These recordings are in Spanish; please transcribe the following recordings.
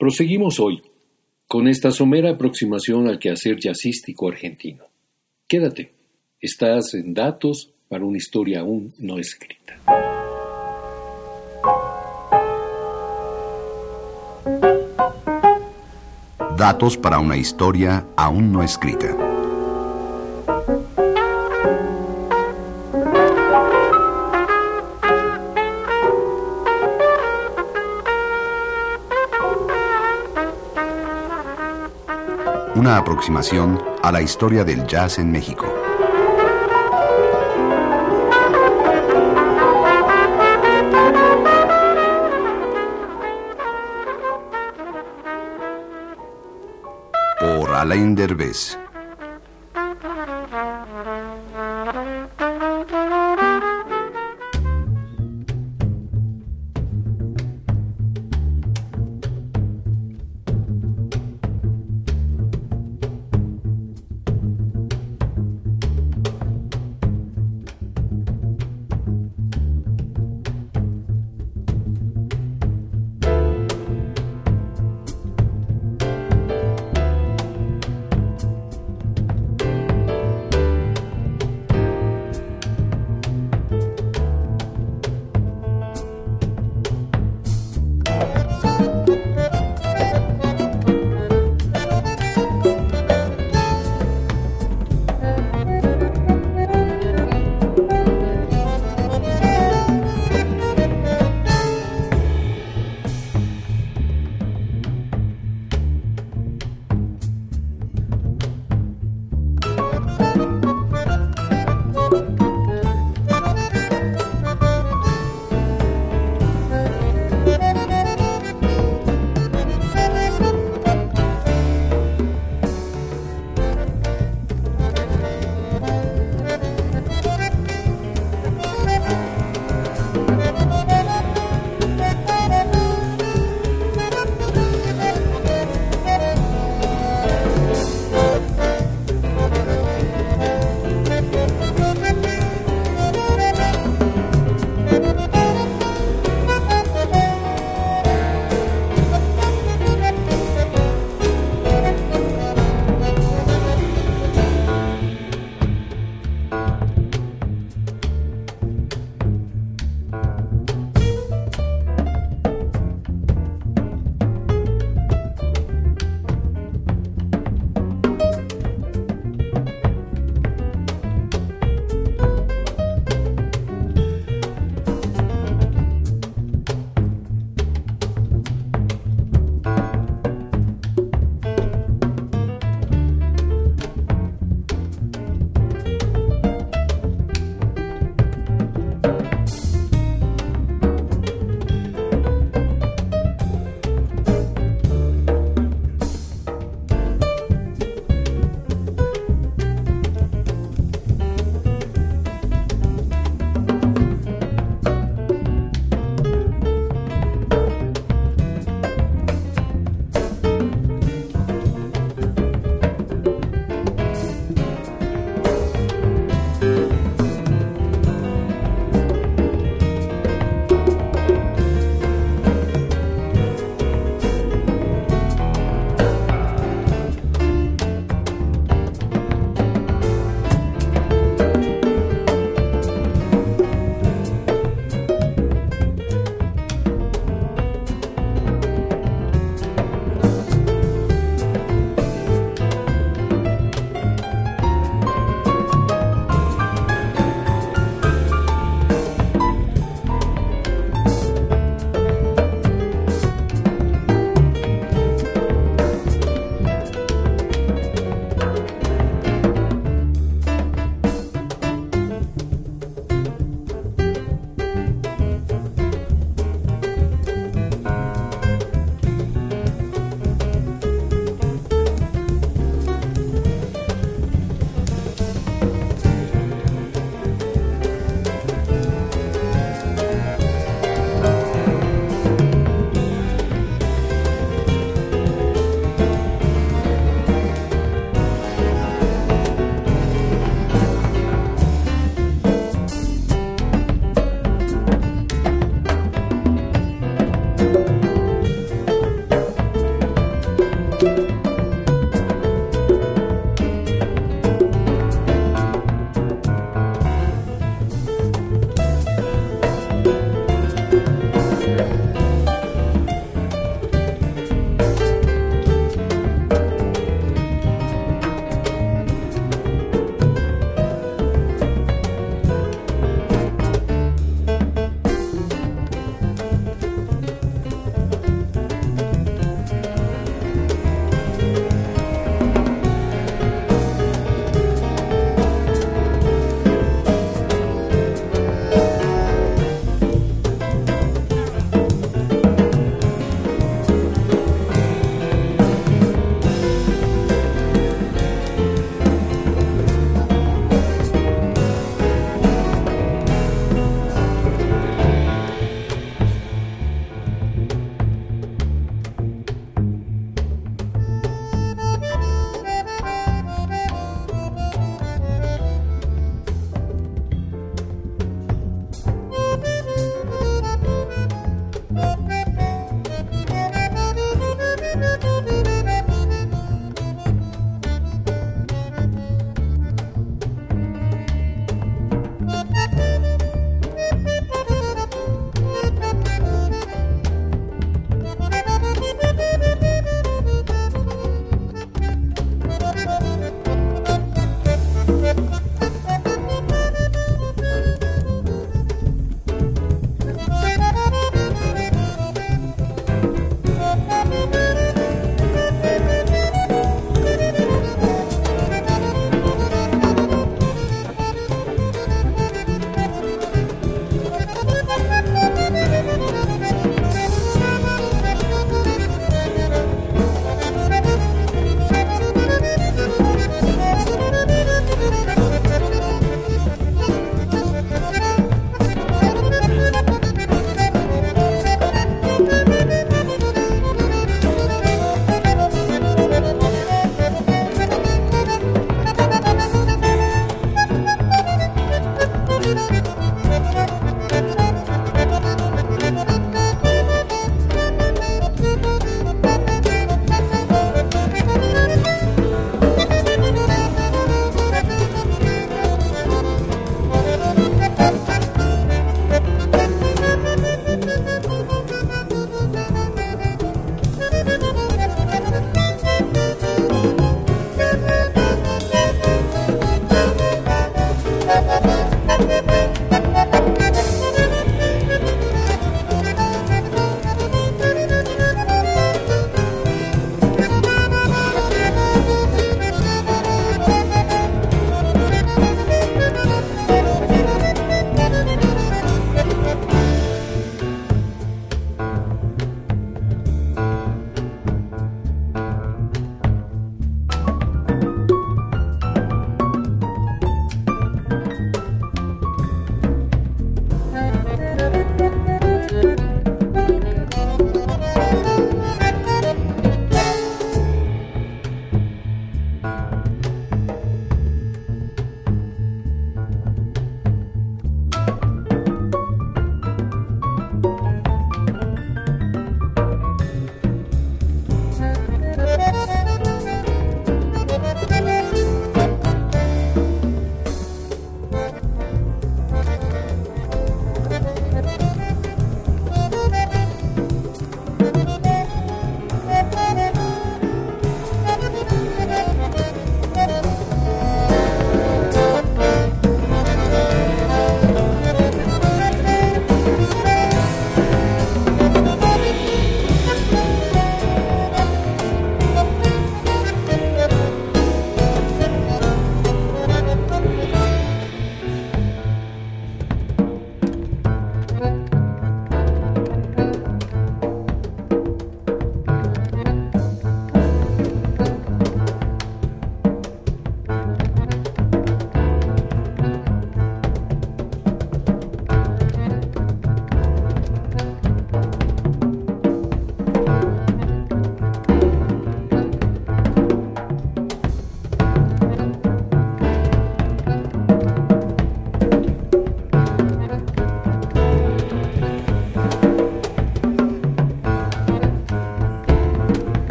Proseguimos hoy con esta somera aproximación al quehacer jazzístico argentino. Quédate, estás en datos para una historia aún no escrita. Datos para una historia aún no escrita. Una aproximación a la historia del jazz en México. Por Alain Derbez.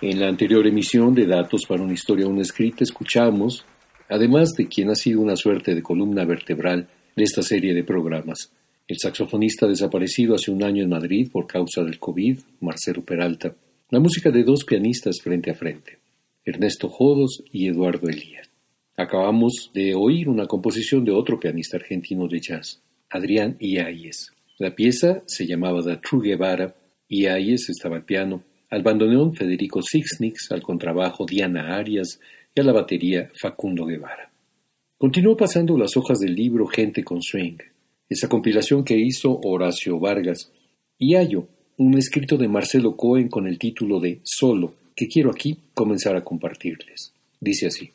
En la anterior emisión de Datos para una historia una escrita escuchamos, además de quien ha sido una suerte de columna vertebral de esta serie de programas, el saxofonista desaparecido hace un año en Madrid por causa del COVID, Marcelo Peralta, la música de dos pianistas frente a frente, Ernesto Jodos y Eduardo Elías. Acabamos de oír una composición de otro pianista argentino de jazz, Adrián Iáñez. La pieza se llamaba The True Guevara, Iáñez estaba al piano, al bandoneón Federico Sixnix, al contrabajo Diana Arias y a la batería Facundo Guevara. Continuó pasando las hojas del libro Gente con Swing, esa compilación que hizo Horacio Vargas, y hallo un escrito de Marcelo Cohen con el título de Solo, que quiero aquí comenzar a compartirles. Dice así.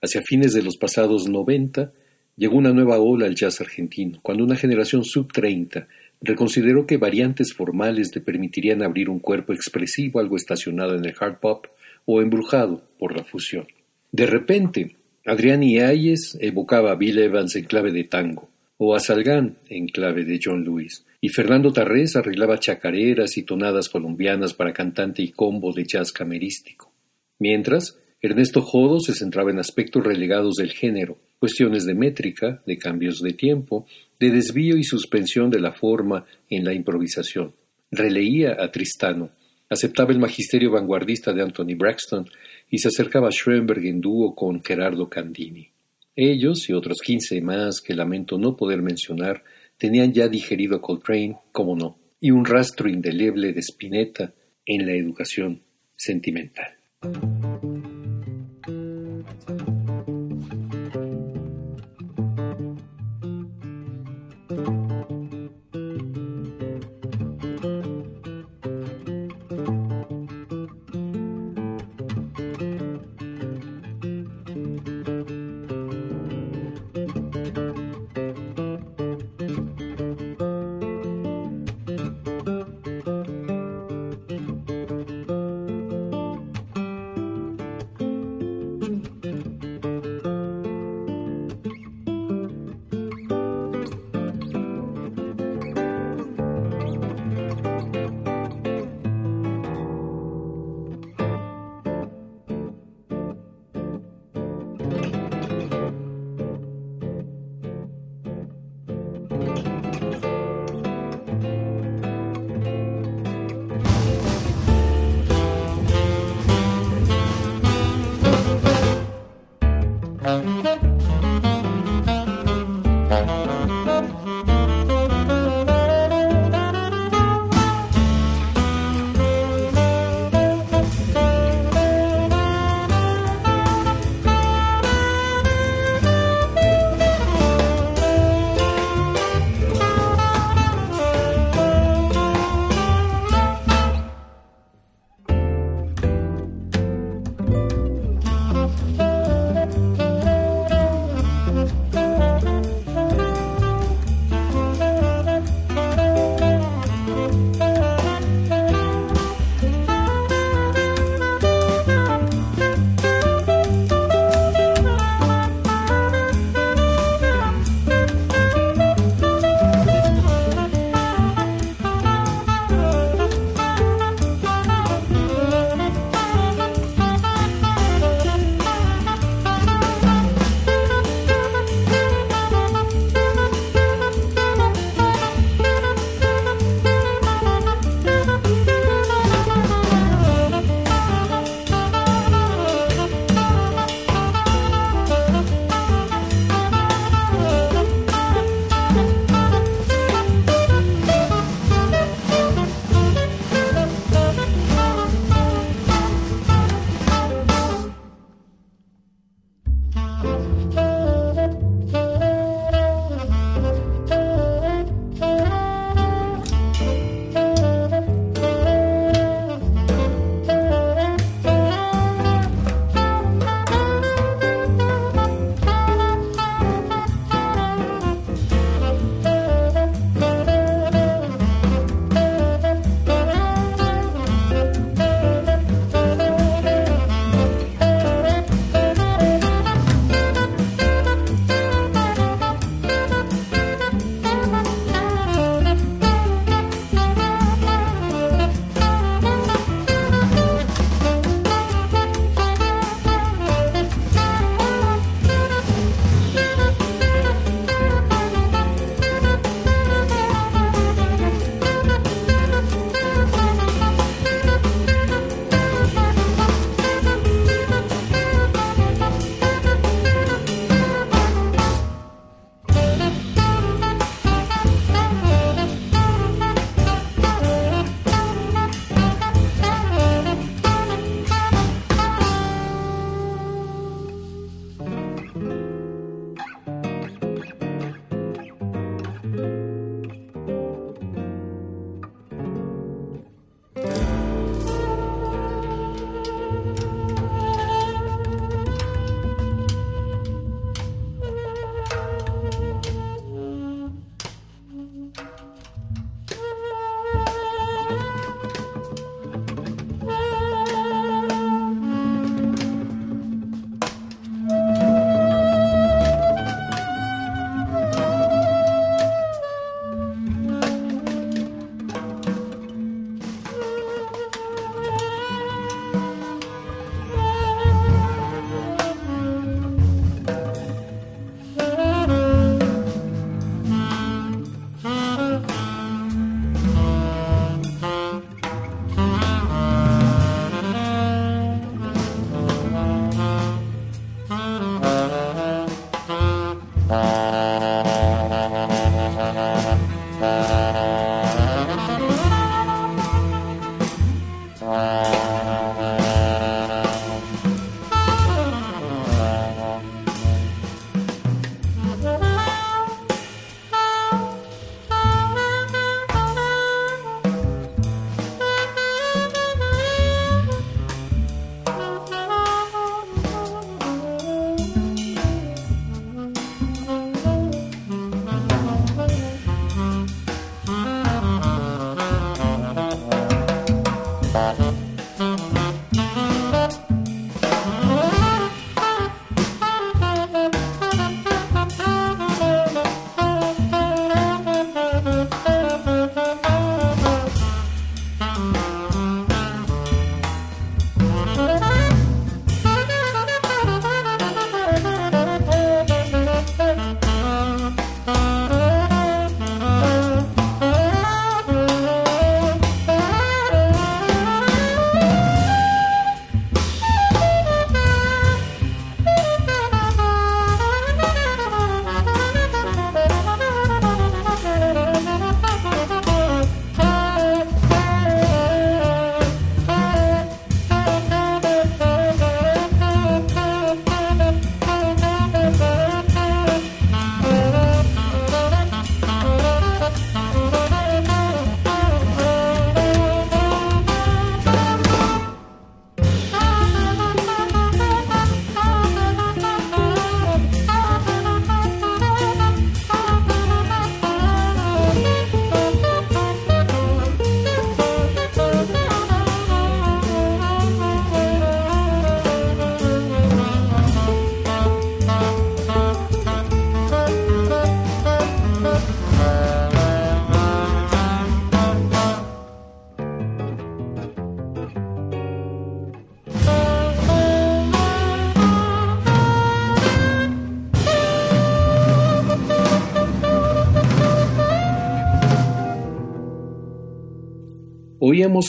Hacia fines de los pasados 90, llegó una nueva ola al jazz argentino, cuando una generación sub-30 reconsideró que variantes formales le permitirían abrir un cuerpo expresivo algo estacionado en el hard pop o embrujado por la fusión. De repente, Adrián Iáñez evocaba a Bill Evans en clave de tango, o a Salgán en clave de John Lewis, y Fernando Tarrés arreglaba chacareras y tonadas colombianas para cantante y combo de jazz camerístico. Mientras, Ernesto Jodo se centraba en aspectos relegados del género, cuestiones de métrica, de cambios de tiempo, de desvío y suspensión de la forma en la improvisación. Releía a Tristano, aceptaba el magisterio vanguardista de Anthony Braxton y se acercaba a Schoenberg en dúo con Gerardo Candini. Ellos y otros quince más que lamento no poder mencionar tenían ya digerido a Coltrane, como no, y un rastro indeleble de Spinetta en la educación sentimental.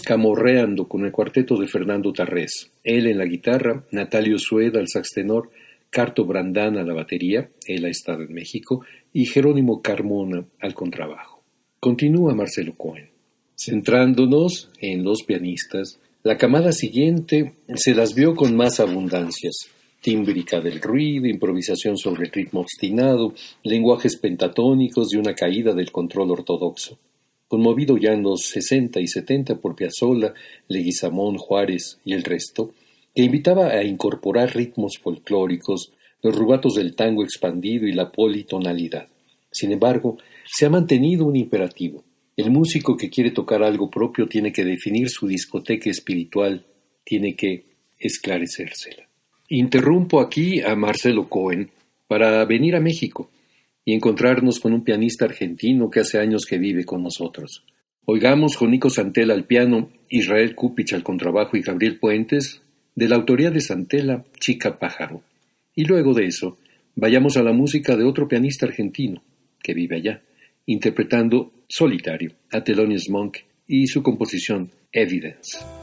Camorreando con el cuarteto de Fernando Tarrés, él en la guitarra, Natalio Sueda al sax tenor, Carto Brandán a la batería, él ha estado en México, y Jerónimo Carmona al contrabajo. Continúa Marcelo Cohen. Centrándonos en los pianistas, la camada siguiente se las vio con más abundancias. Tímbrica del ruido, improvisación sobre el ritmo obstinado, lenguajes pentatónicos y una caída del control ortodoxo conmovido ya en los sesenta y setenta por Piazzolla, Leguizamón, Juárez y el resto, que invitaba a incorporar ritmos folclóricos, los rubatos del tango expandido y la politonalidad. Sin embargo, se ha mantenido un imperativo. El músico que quiere tocar algo propio tiene que definir su discoteca espiritual, tiene que esclarecérsela. Interrumpo aquí a Marcelo Cohen para venir a México y encontrarnos con un pianista argentino que hace años que vive con nosotros. Oigamos con Nico Santela al piano, Israel Kupich al contrabajo y Gabriel Puentes, de la autoría de Santela, Chica Pájaro. Y luego de eso, vayamos a la música de otro pianista argentino, que vive allá, interpretando Solitario, a Thelonious Monk y su composición Evidence.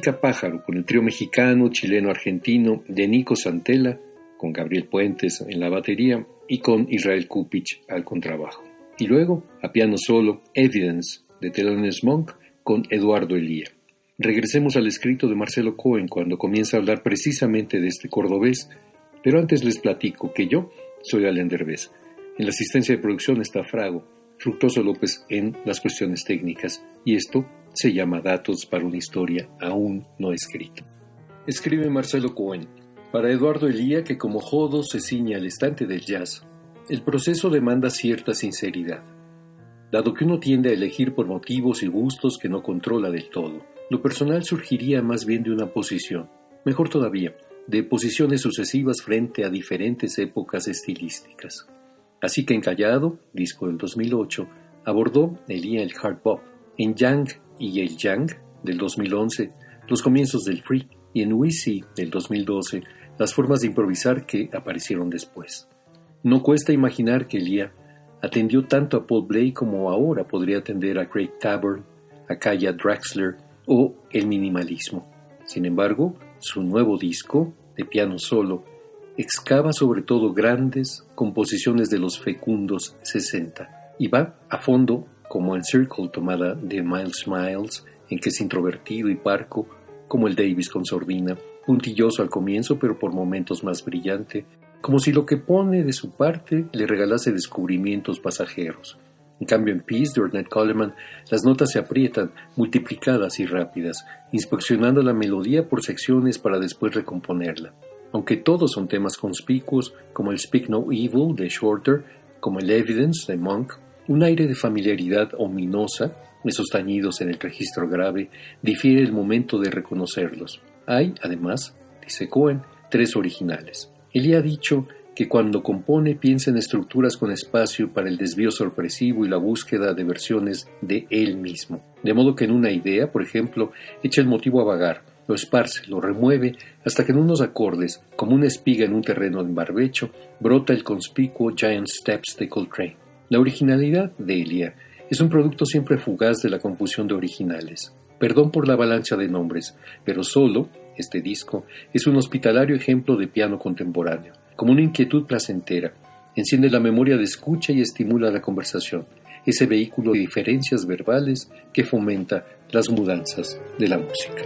Pájaro con el trío mexicano, chileno, argentino de Nico Santella, con Gabriel Puentes en la batería y con Israel Kupich al contrabajo. Y luego, a piano solo, Evidence de Thelonious Monk con Eduardo Elía. Regresemos al escrito de Marcelo Cohen cuando comienza a hablar precisamente de este cordobés, pero antes les platico que yo soy Alain Derbez. En la asistencia de producción está Frago, Fructoso López en las cuestiones técnicas, y esto se llama Datos para una historia aún no escrita. Escribe Marcelo Cohen. Para Eduardo Elía, que como jodo se ciña al estante del jazz, el proceso demanda cierta sinceridad. Dado que uno tiende a elegir por motivos y gustos que no controla del todo, lo personal surgiría más bien de una posición, mejor todavía, de posiciones sucesivas frente a diferentes épocas estilísticas. Así que en Callado, disco del 2008, abordó Elía el hard bop, en Yang y el Yang del 2011, los comienzos del free, y en Wisi del 2012, las formas de improvisar que aparecieron después. No cuesta imaginar que Elia atendió tanto a Paul Blake como ahora podría atender a Craig Taborn, a Kaya Draxler o el minimalismo. Sin embargo, su nuevo disco, de piano solo, excava sobre todo grandes composiciones de los fecundos 60 y va a fondo como en Circle tomada de Miles Miles, en que es introvertido y parco, como el Davis con sordina, puntilloso al comienzo pero por momentos más brillante, como si lo que pone de su parte le regalase descubrimientos pasajeros. En cambio, en Peace de Ornette Coleman, las notas se aprietan, multiplicadas y rápidas, inspeccionando la melodía por secciones para después recomponerla. Aunque todos son temas conspicuos, como el Speak No Evil de Shorter, como el Evidence de Monk, un aire de familiaridad ominosa, esos tañidos en el registro grave, difiere el momento de reconocerlos. Hay, además, dice Cohen, tres originales. Él ha dicho que cuando compone piensa en estructuras con espacio para el desvío sorpresivo y la búsqueda de versiones de él mismo. De modo que en una idea, por ejemplo, echa el motivo a vagar, lo esparce, lo remueve, hasta que en unos acordes, como una espiga en un terreno en barbecho, brota el conspicuo Giant Steps de Coltrane. La originalidad de Elia es un producto siempre fugaz de la confusión de originales. Perdón por la avalancha de nombres, pero solo, este disco, es un hospitalario ejemplo de piano contemporáneo, como una inquietud placentera. Enciende la memoria de escucha y estimula la conversación, ese vehículo de diferencias verbales que fomenta las mudanzas de la música.